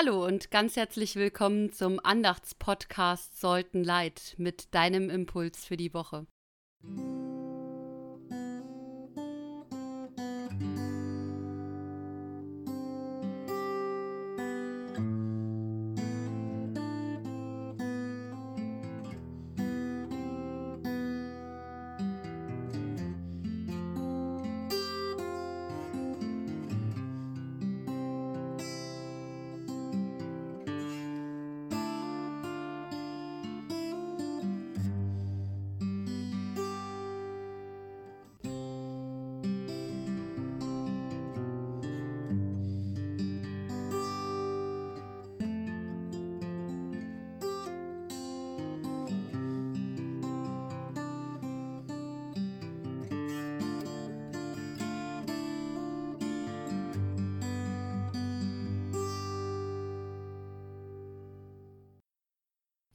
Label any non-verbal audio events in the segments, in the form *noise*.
Hallo und ganz herzlich willkommen zum Andachtspodcast Sollten Leid mit deinem Impuls für die Woche.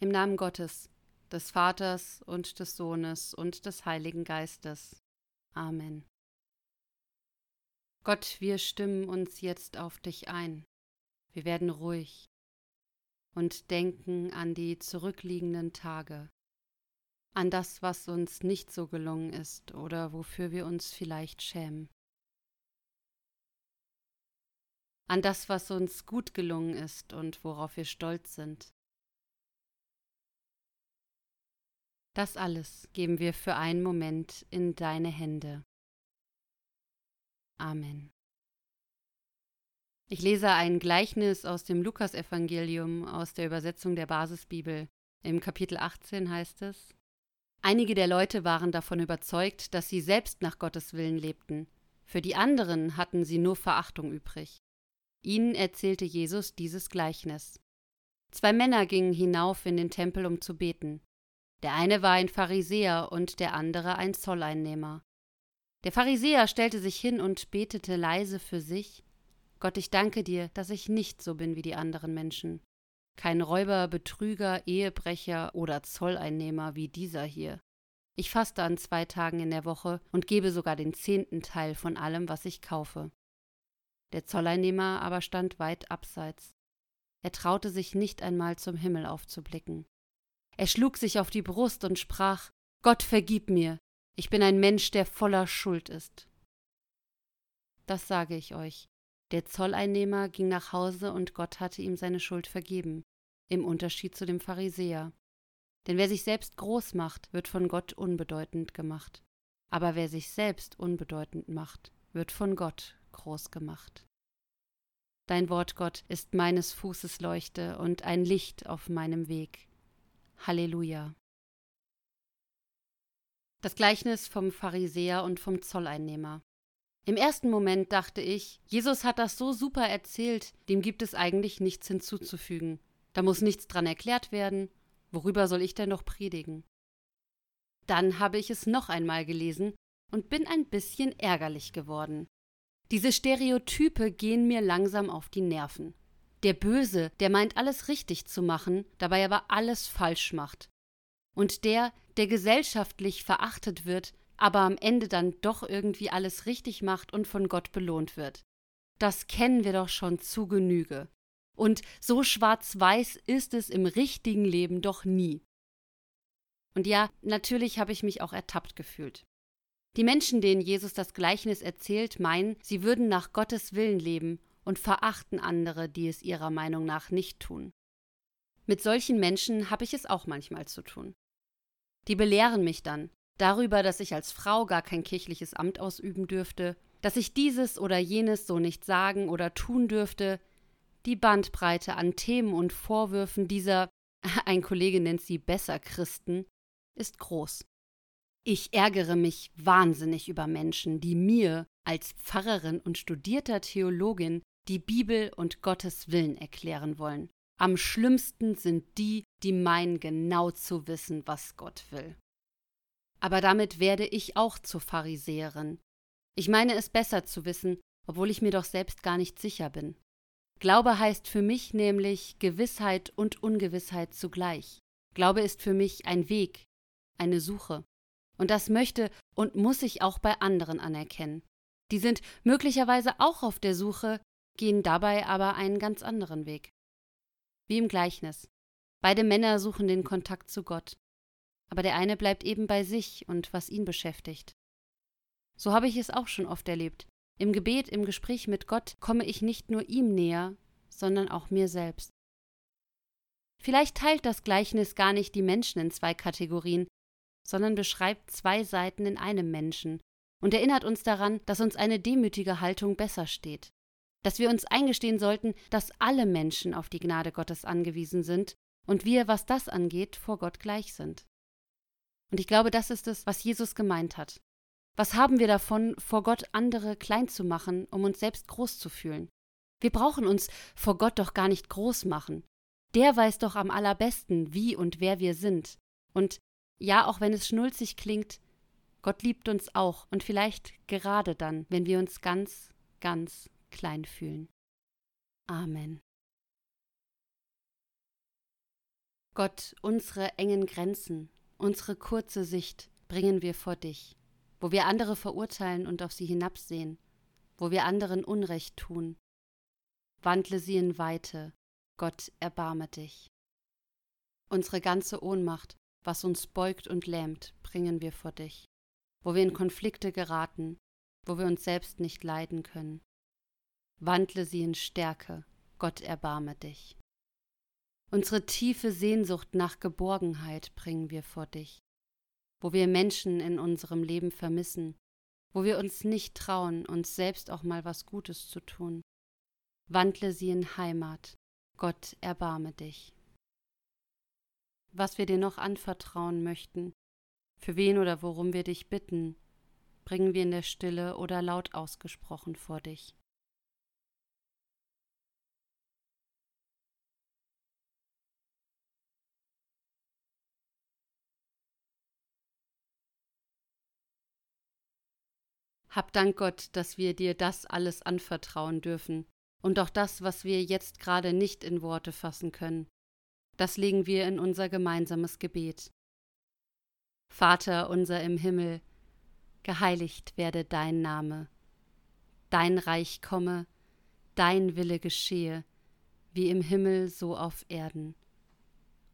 Im Namen Gottes, des Vaters und des Sohnes und des Heiligen Geistes. Amen. Gott, wir stimmen uns jetzt auf dich ein. Wir werden ruhig und denken an die zurückliegenden Tage, an das, was uns nicht so gelungen ist oder wofür wir uns vielleicht schämen, an das, was uns gut gelungen ist und worauf wir stolz sind. Das alles geben wir für einen Moment in deine Hände. Amen. Ich lese ein Gleichnis aus dem Lukasevangelium aus der Übersetzung der Basisbibel. Im Kapitel 18 heißt es: Einige der Leute waren davon überzeugt, dass sie selbst nach Gottes Willen lebten. Für die anderen hatten sie nur Verachtung übrig. Ihnen erzählte Jesus dieses Gleichnis. Zwei Männer gingen hinauf in den Tempel, um zu beten. Der eine war ein Pharisäer und der andere ein Zolleinnehmer. Der Pharisäer stellte sich hin und betete leise für sich Gott, ich danke dir, dass ich nicht so bin wie die anderen Menschen. Kein Räuber, Betrüger, Ehebrecher oder Zolleinnehmer wie dieser hier. Ich faste an zwei Tagen in der Woche und gebe sogar den zehnten Teil von allem, was ich kaufe. Der Zolleinnehmer aber stand weit abseits. Er traute sich nicht einmal zum Himmel aufzublicken. Er schlug sich auf die Brust und sprach Gott vergib mir, ich bin ein Mensch, der voller Schuld ist. Das sage ich euch. Der Zolleinnehmer ging nach Hause und Gott hatte ihm seine Schuld vergeben, im Unterschied zu dem Pharisäer. Denn wer sich selbst groß macht, wird von Gott unbedeutend gemacht. Aber wer sich selbst unbedeutend macht, wird von Gott groß gemacht. Dein Wort, Gott, ist meines Fußes Leuchte und ein Licht auf meinem Weg. Halleluja. Das Gleichnis vom Pharisäer und vom Zolleinnehmer. Im ersten Moment dachte ich, Jesus hat das so super erzählt, dem gibt es eigentlich nichts hinzuzufügen. Da muss nichts dran erklärt werden. Worüber soll ich denn noch predigen? Dann habe ich es noch einmal gelesen und bin ein bisschen ärgerlich geworden. Diese Stereotype gehen mir langsam auf die Nerven. Der Böse, der meint alles richtig zu machen, dabei aber alles falsch macht. Und der, der gesellschaftlich verachtet wird, aber am Ende dann doch irgendwie alles richtig macht und von Gott belohnt wird. Das kennen wir doch schon zu Genüge. Und so schwarz-weiß ist es im richtigen Leben doch nie. Und ja, natürlich habe ich mich auch ertappt gefühlt. Die Menschen, denen Jesus das Gleichnis erzählt, meinen, sie würden nach Gottes Willen leben und verachten andere, die es ihrer Meinung nach nicht tun. Mit solchen Menschen habe ich es auch manchmal zu tun. Die belehren mich dann darüber, dass ich als Frau gar kein kirchliches Amt ausüben dürfte, dass ich dieses oder jenes so nicht sagen oder tun dürfte. Die Bandbreite an Themen und Vorwürfen dieser, *laughs* ein Kollege nennt sie besser Christen, ist groß. Ich ärgere mich wahnsinnig über Menschen, die mir als Pfarrerin und studierter Theologin die Bibel und Gottes Willen erklären wollen. Am schlimmsten sind die, die meinen genau zu wissen, was Gott will. Aber damit werde ich auch zur Pharisäerin. Ich meine es besser zu wissen, obwohl ich mir doch selbst gar nicht sicher bin. Glaube heißt für mich nämlich Gewissheit und Ungewissheit zugleich. Glaube ist für mich ein Weg, eine Suche. Und das möchte und muss ich auch bei anderen anerkennen. Die sind möglicherweise auch auf der Suche, gehen dabei aber einen ganz anderen Weg. wie im Gleichnis. Beide Männer suchen den Kontakt zu Gott, aber der eine bleibt eben bei sich und was ihn beschäftigt. So habe ich es auch schon oft erlebt. Im Gebet, im Gespräch mit Gott komme ich nicht nur ihm näher, sondern auch mir selbst. Vielleicht teilt das Gleichnis gar nicht die Menschen in zwei Kategorien, sondern beschreibt zwei Seiten in einem Menschen und erinnert uns daran, dass uns eine demütige Haltung besser steht, dass wir uns eingestehen sollten, dass alle Menschen auf die Gnade Gottes angewiesen sind und wir, was das angeht, vor Gott gleich sind. Und ich glaube, das ist es, was Jesus gemeint hat. Was haben wir davon, vor Gott andere klein zu machen, um uns selbst groß zu fühlen? Wir brauchen uns vor Gott doch gar nicht groß machen. Der weiß doch am allerbesten, wie und wer wir sind. Und ja, auch wenn es schnulzig klingt, Gott liebt uns auch und vielleicht gerade dann, wenn wir uns ganz, ganz klein fühlen. Amen. Gott, unsere engen Grenzen, unsere kurze Sicht bringen wir vor dich, wo wir andere verurteilen und auf sie hinabsehen, wo wir anderen Unrecht tun. Wandle sie in Weite, Gott erbarme dich. Unsere ganze Ohnmacht, was uns beugt und lähmt, bringen wir vor dich, wo wir in Konflikte geraten, wo wir uns selbst nicht leiden können. Wandle sie in Stärke, Gott erbarme dich. Unsere tiefe Sehnsucht nach Geborgenheit bringen wir vor dich, wo wir Menschen in unserem Leben vermissen, wo wir uns nicht trauen, uns selbst auch mal was Gutes zu tun. Wandle sie in Heimat, Gott erbarme dich was wir dir noch anvertrauen möchten, für wen oder worum wir dich bitten, bringen wir in der Stille oder laut ausgesprochen vor dich. Hab Dank Gott, dass wir dir das alles anvertrauen dürfen und auch das, was wir jetzt gerade nicht in Worte fassen können. Das legen wir in unser gemeinsames Gebet. Vater unser im Himmel, geheiligt werde dein Name, dein Reich komme, dein Wille geschehe, wie im Himmel so auf Erden.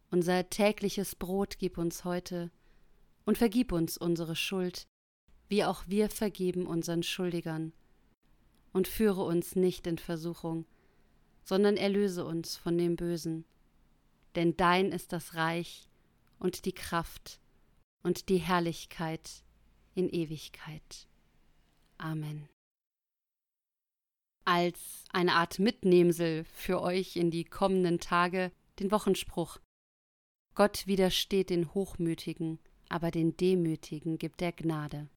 Unser tägliches Brot gib uns heute und vergib uns unsere Schuld, wie auch wir vergeben unseren Schuldigern. Und führe uns nicht in Versuchung, sondern erlöse uns von dem Bösen denn dein ist das Reich und die Kraft und die Herrlichkeit in Ewigkeit. Amen. Als eine Art Mitnehmsel für euch in die kommenden Tage den Wochenspruch Gott widersteht den Hochmütigen, aber den Demütigen gibt er Gnade.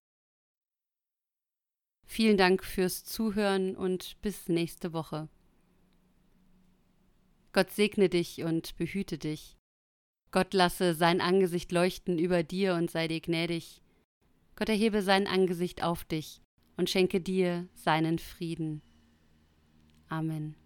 Vielen Dank fürs Zuhören und bis nächste Woche. Gott segne dich und behüte dich. Gott lasse sein Angesicht leuchten über dir und sei dir gnädig. Gott erhebe sein Angesicht auf dich und schenke dir seinen Frieden. Amen.